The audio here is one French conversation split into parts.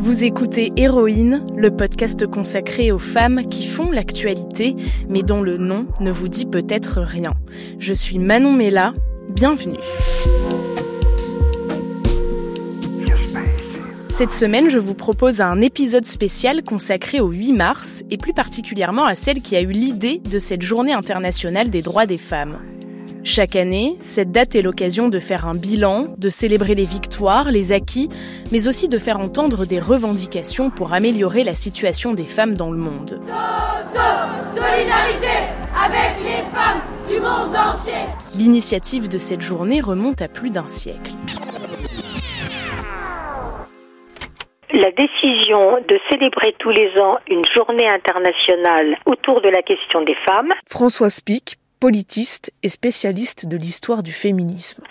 Vous écoutez Héroïne, le podcast consacré aux femmes qui font l'actualité, mais dont le nom ne vous dit peut-être rien. Je suis Manon Mella, bienvenue. Cette semaine, je vous propose un épisode spécial consacré au 8 mars, et plus particulièrement à celle qui a eu l'idée de cette journée internationale des droits des femmes. Chaque année, cette date est l'occasion de faire un bilan, de célébrer les victoires, les acquis, mais aussi de faire entendre des revendications pour améliorer la situation des femmes dans le monde. solidarité avec les femmes du monde entier. L'initiative de cette journée remonte à plus d'un siècle. La décision de célébrer tous les ans une journée internationale autour de la question des femmes. Françoise Pic, politiste et spécialiste de l'histoire du féminisme.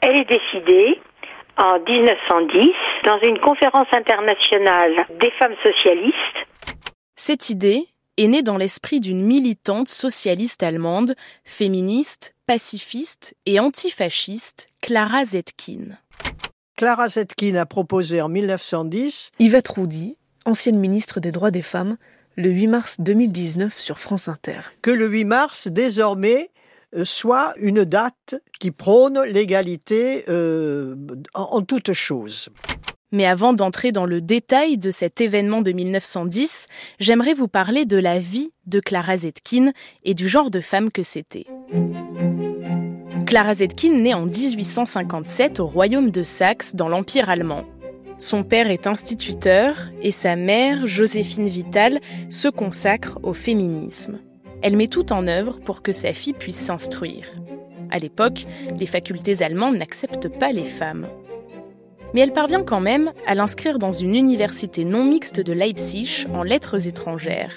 Elle est décidée en 1910 dans une conférence internationale des femmes socialistes. Cette idée est née dans l'esprit d'une militante socialiste allemande, féministe, pacifiste et antifasciste, Clara Zetkin. Clara Zetkin a proposé en 1910 Yvette Roudy, ancienne ministre des droits des femmes, le 8 mars 2019 sur France Inter. que le 8 mars, désormais, euh, soit une date qui prône l'égalité euh, en, en toutes choses. Mais avant d'entrer dans le détail de cet événement de 1910, j'aimerais vous parler de la vie de Clara Zetkin et du genre de femme que c'était. Clara Zetkin naît en 1857 au royaume de Saxe dans l'Empire allemand. Son père est instituteur et sa mère, Joséphine Vital, se consacre au féminisme. Elle met tout en œuvre pour que sa fille puisse s'instruire. À l'époque, les facultés allemandes n'acceptent pas les femmes. Mais elle parvient quand même à l'inscrire dans une université non mixte de Leipzig en lettres étrangères.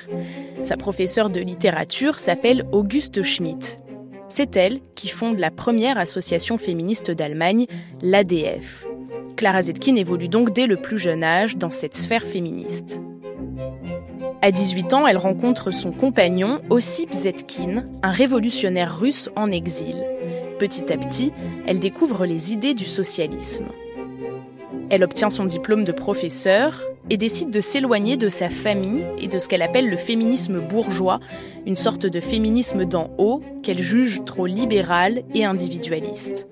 Sa professeure de littérature s'appelle Auguste Schmidt. C'est elle qui fonde la première association féministe d'Allemagne, l'ADF. Clara Zetkin évolue donc dès le plus jeune âge dans cette sphère féministe. À 18 ans, elle rencontre son compagnon Ossip Zetkin, un révolutionnaire russe en exil. Petit à petit, elle découvre les idées du socialisme. Elle obtient son diplôme de professeur et décide de s'éloigner de sa famille et de ce qu'elle appelle le féminisme bourgeois, une sorte de féminisme d'en haut qu'elle juge trop libéral et individualiste.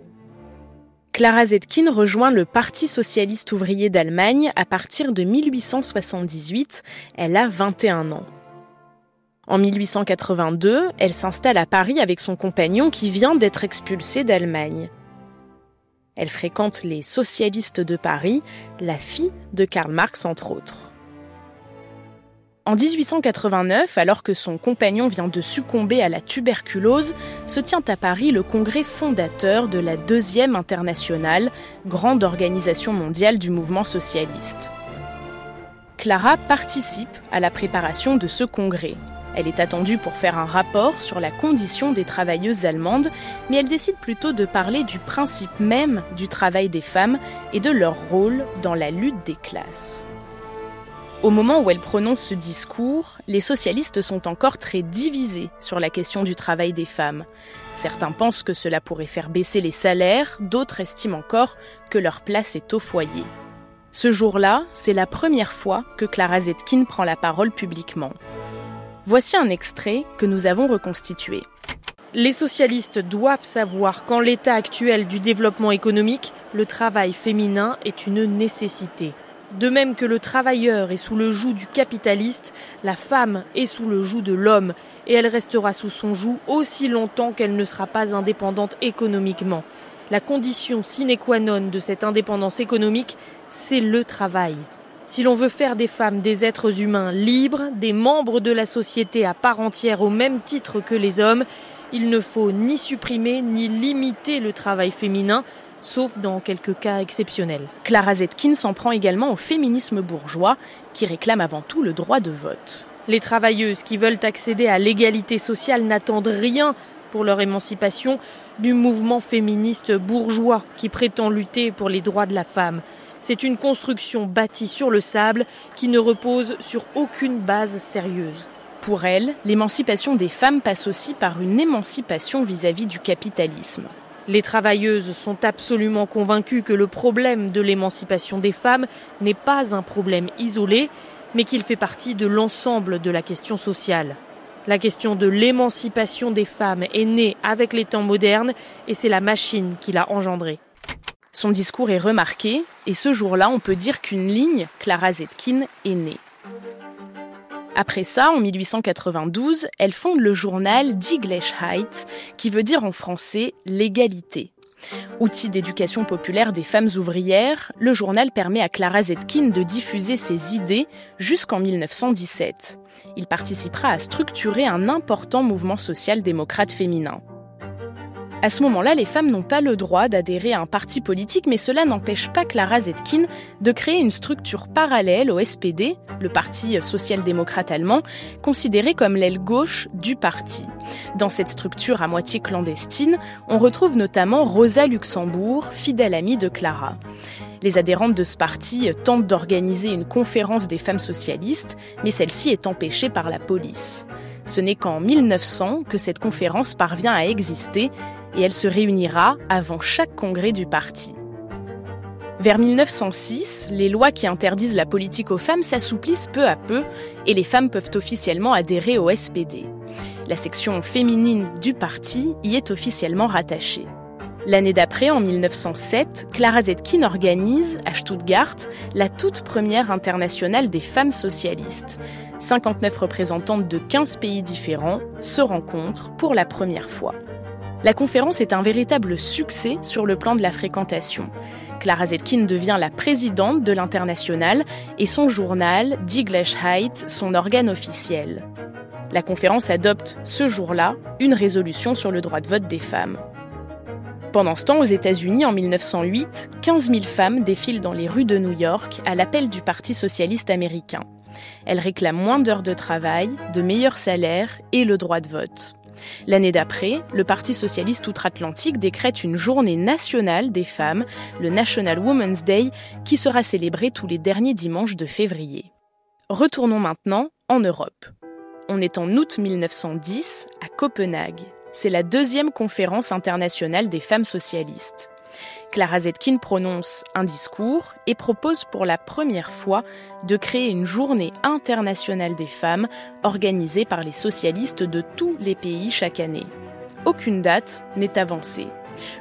Clara Zetkin rejoint le Parti socialiste ouvrier d'Allemagne à partir de 1878. Elle a 21 ans. En 1882, elle s'installe à Paris avec son compagnon qui vient d'être expulsé d'Allemagne. Elle fréquente les socialistes de Paris, la fille de Karl Marx entre autres. En 1889, alors que son compagnon vient de succomber à la tuberculose, se tient à Paris le congrès fondateur de la Deuxième Internationale, grande organisation mondiale du mouvement socialiste. Clara participe à la préparation de ce congrès. Elle est attendue pour faire un rapport sur la condition des travailleuses allemandes, mais elle décide plutôt de parler du principe même du travail des femmes et de leur rôle dans la lutte des classes. Au moment où elle prononce ce discours, les socialistes sont encore très divisés sur la question du travail des femmes. Certains pensent que cela pourrait faire baisser les salaires, d'autres estiment encore que leur place est au foyer. Ce jour-là, c'est la première fois que Clara Zetkin prend la parole publiquement. Voici un extrait que nous avons reconstitué. Les socialistes doivent savoir qu'en l'état actuel du développement économique, le travail féminin est une nécessité. De même que le travailleur est sous le joug du capitaliste, la femme est sous le joug de l'homme et elle restera sous son joug aussi longtemps qu'elle ne sera pas indépendante économiquement. La condition sine qua non de cette indépendance économique, c'est le travail. Si l'on veut faire des femmes des êtres humains libres, des membres de la société à part entière au même titre que les hommes, il ne faut ni supprimer ni limiter le travail féminin, sauf dans quelques cas exceptionnels. Clara Zetkin s'en prend également au féminisme bourgeois, qui réclame avant tout le droit de vote. Les travailleuses qui veulent accéder à l'égalité sociale n'attendent rien pour leur émancipation du mouvement féministe bourgeois qui prétend lutter pour les droits de la femme. C'est une construction bâtie sur le sable qui ne repose sur aucune base sérieuse. Pour elle, l'émancipation des femmes passe aussi par une émancipation vis-à-vis du capitalisme. Les travailleuses sont absolument convaincues que le problème de l'émancipation des femmes n'est pas un problème isolé, mais qu'il fait partie de l'ensemble de la question sociale. La question de l'émancipation des femmes est née avec les temps modernes et c'est la machine qui l'a engendrée. Son discours est remarqué et ce jour-là, on peut dire qu'une ligne, Clara Zetkin, est née. Après ça, en 1892, elle fonde le journal Die Gleichheit, qui veut dire en français l'égalité. Outil d'éducation populaire des femmes ouvrières, le journal permet à Clara Zetkin de diffuser ses idées jusqu'en 1917. Il participera à structurer un important mouvement social-démocrate féminin. À ce moment-là, les femmes n'ont pas le droit d'adhérer à un parti politique, mais cela n'empêche pas Clara Zetkin de créer une structure parallèle au SPD, le Parti social-démocrate allemand, considéré comme l'aile gauche du parti. Dans cette structure à moitié clandestine, on retrouve notamment Rosa Luxembourg, fidèle amie de Clara. Les adhérentes de ce parti tentent d'organiser une conférence des femmes socialistes, mais celle-ci est empêchée par la police. Ce n'est qu'en 1900 que cette conférence parvient à exister et elle se réunira avant chaque congrès du parti. Vers 1906, les lois qui interdisent la politique aux femmes s'assouplissent peu à peu et les femmes peuvent officiellement adhérer au SPD. La section féminine du parti y est officiellement rattachée. L'année d'après, en 1907, Clara Zetkin organise, à Stuttgart, la toute première internationale des femmes socialistes. 59 représentantes de 15 pays différents se rencontrent pour la première fois. La conférence est un véritable succès sur le plan de la fréquentation. Clara Zetkin devient la présidente de l'international et son journal, Die Gleichheit, son organe officiel. La conférence adopte ce jour-là une résolution sur le droit de vote des femmes. Pendant ce temps, aux États-Unis, en 1908, 15 000 femmes défilent dans les rues de New York à l'appel du Parti socialiste américain. Elles réclament moins d'heures de travail, de meilleurs salaires et le droit de vote. L'année d'après, le Parti socialiste outre-Atlantique décrète une journée nationale des femmes, le National Women's Day, qui sera célébrée tous les derniers dimanches de février. Retournons maintenant en Europe. On est en août 1910 à Copenhague. C'est la deuxième conférence internationale des femmes socialistes. Clara Zetkin prononce un discours et propose pour la première fois de créer une journée internationale des femmes organisée par les socialistes de tous les pays chaque année. Aucune date n'est avancée.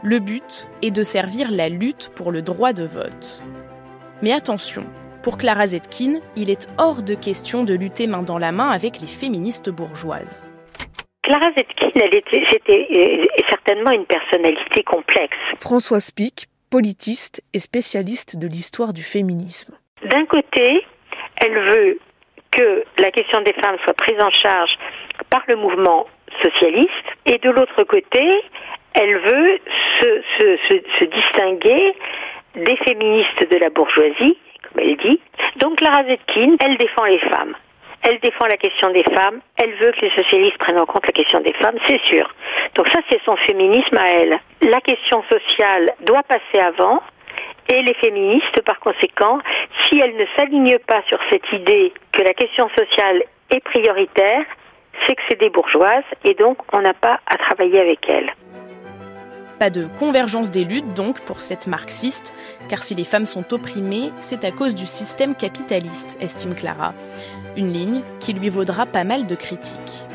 Le but est de servir la lutte pour le droit de vote. Mais attention, pour Clara Zetkin, il est hors de question de lutter main dans la main avec les féministes bourgeoises. Clara Zetkin, elle était, certainement une personnalité complexe. Françoise Pic, politiste et spécialiste de l'histoire du féminisme. D'un côté, elle veut que la question des femmes soit prise en charge par le mouvement socialiste, et de l'autre côté, elle veut se, se, se, se distinguer des féministes de la bourgeoisie, comme elle dit. Donc Clara Zetkin, elle défend les femmes elle défend la question des femmes, elle veut que les socialistes prennent en compte la question des femmes, c'est sûr. Donc ça, c'est son féminisme à elle. La question sociale doit passer avant, et les féministes, par conséquent, si elles ne s'alignent pas sur cette idée que la question sociale est prioritaire, c'est que c'est des bourgeoises, et donc on n'a pas à travailler avec elles. Pas de convergence des luttes donc pour cette marxiste, car si les femmes sont opprimées, c'est à cause du système capitaliste, estime Clara. Une ligne qui lui vaudra pas mal de critiques.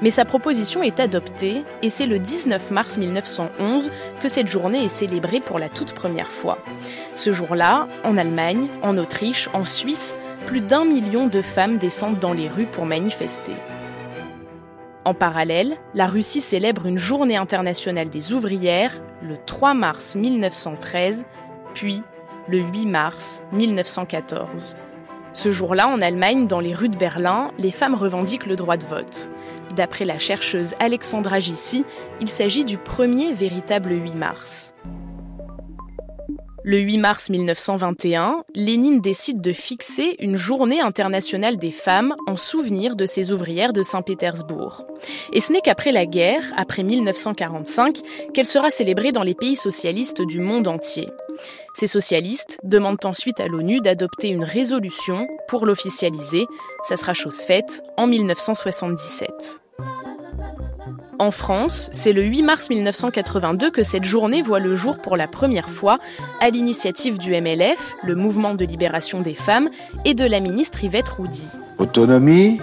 Mais sa proposition est adoptée et c'est le 19 mars 1911 que cette journée est célébrée pour la toute première fois. Ce jour-là, en Allemagne, en Autriche, en Suisse, plus d'un million de femmes descendent dans les rues pour manifester. En parallèle, la Russie célèbre une journée internationale des ouvrières le 3 mars 1913, puis le 8 mars 1914. Ce jour-là, en Allemagne, dans les rues de Berlin, les femmes revendiquent le droit de vote. D'après la chercheuse Alexandra Gissi, il s'agit du premier véritable 8 mars. Le 8 mars 1921, Lénine décide de fixer une journée internationale des femmes en souvenir de ses ouvrières de Saint-Pétersbourg. Et ce n'est qu'après la guerre, après 1945, qu'elle sera célébrée dans les pays socialistes du monde entier. Ces socialistes demandent ensuite à l'ONU d'adopter une résolution pour l'officialiser. Ça sera chose faite en 1977. En France, c'est le 8 mars 1982 que cette journée voit le jour pour la première fois, à l'initiative du MLF, le Mouvement de libération des femmes, et de la ministre Yvette Roudy. Autonomie,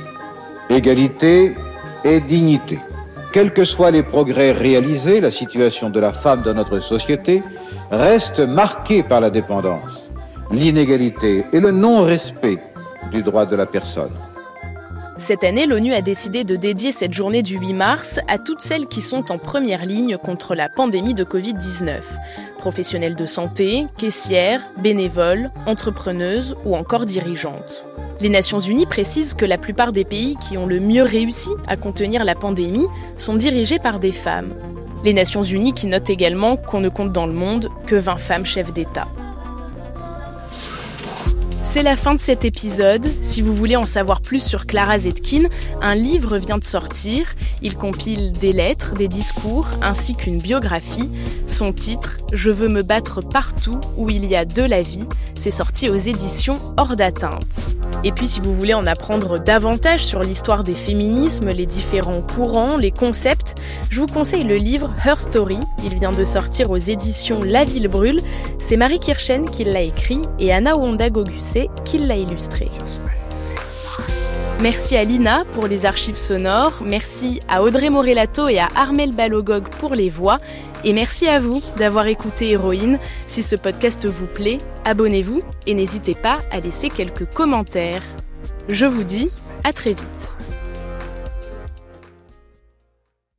égalité et dignité. Quels que soient les progrès réalisés, la situation de la femme dans notre société reste marquée par la dépendance, l'inégalité et le non-respect du droit de la personne. Cette année, l'ONU a décidé de dédier cette journée du 8 mars à toutes celles qui sont en première ligne contre la pandémie de Covid-19. Professionnelles de santé, caissières, bénévoles, entrepreneuses ou encore dirigeantes. Les Nations Unies précisent que la plupart des pays qui ont le mieux réussi à contenir la pandémie sont dirigés par des femmes. Les Nations Unies qui notent également qu'on ne compte dans le monde que 20 femmes chefs d'État. C'est la fin de cet épisode. Si vous voulez en savoir plus sur Clara Zetkin, un livre vient de sortir. Il compile des lettres, des discours ainsi qu'une biographie. Son titre, Je veux me battre partout où il y a de la vie, c'est sorti aux éditions Hors d'atteinte. Et puis si vous voulez en apprendre davantage sur l'histoire des féminismes, les différents courants, les concepts, je vous conseille le livre Her Story. Il vient de sortir aux éditions La Ville Brûle. C'est Marie Kirchen qui l'a écrit et Anna Wanda qui l'a illustré. Merci à Lina pour les archives sonores, merci à Audrey Morellato et à Armel Balogog pour les voix, et merci à vous d'avoir écouté Héroïne. Si ce podcast vous plaît, abonnez-vous et n'hésitez pas à laisser quelques commentaires. Je vous dis à très vite.